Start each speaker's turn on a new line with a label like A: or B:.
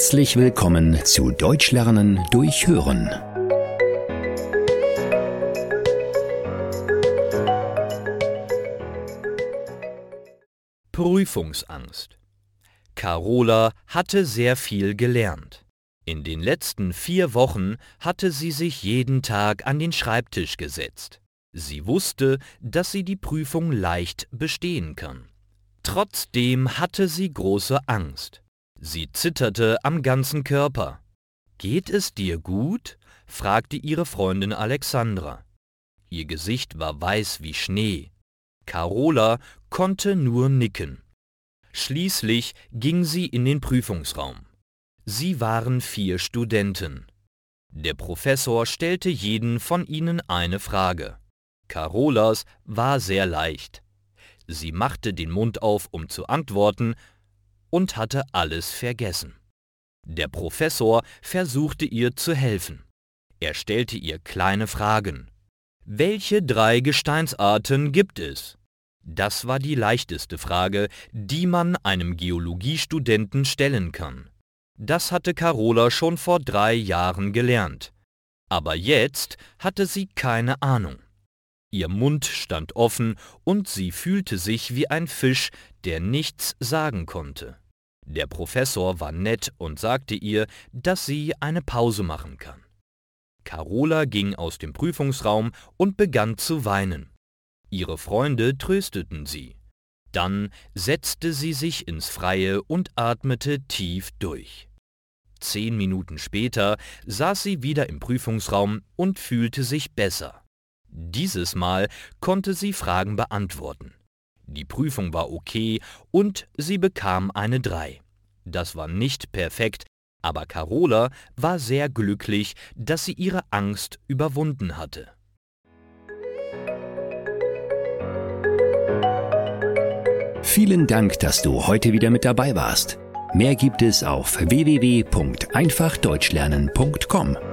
A: Herzlich willkommen zu Deutsch lernen durch Hören.
B: Prüfungsangst. Carola hatte sehr viel gelernt. In den letzten vier Wochen hatte sie sich jeden Tag an den Schreibtisch gesetzt. Sie wusste, dass sie die Prüfung leicht bestehen kann. Trotzdem hatte sie große Angst. Sie zitterte am ganzen Körper. Geht es dir gut? fragte ihre Freundin Alexandra. Ihr Gesicht war weiß wie Schnee. Carola konnte nur nicken. Schließlich ging sie in den Prüfungsraum. Sie waren vier Studenten. Der Professor stellte jeden von ihnen eine Frage. Carolas war sehr leicht. Sie machte den Mund auf, um zu antworten, und hatte alles vergessen. Der Professor versuchte ihr zu helfen. Er stellte ihr kleine Fragen. Welche drei Gesteinsarten gibt es? Das war die leichteste Frage, die man einem Geologiestudenten stellen kann. Das hatte Carola schon vor drei Jahren gelernt. Aber jetzt hatte sie keine Ahnung. Ihr Mund stand offen und sie fühlte sich wie ein Fisch, der nichts sagen konnte. Der Professor war nett und sagte ihr, dass sie eine Pause machen kann. Carola ging aus dem Prüfungsraum und begann zu weinen. Ihre Freunde trösteten sie. Dann setzte sie sich ins Freie und atmete tief durch. Zehn Minuten später saß sie wieder im Prüfungsraum und fühlte sich besser. Dieses Mal konnte sie Fragen beantworten. Die Prüfung war okay und sie bekam eine 3. Das war nicht perfekt, aber Carola war sehr glücklich, dass sie ihre Angst überwunden hatte.
A: Vielen Dank, dass du heute wieder mit dabei warst. Mehr gibt es auf www.einfachdeutschlernen.com.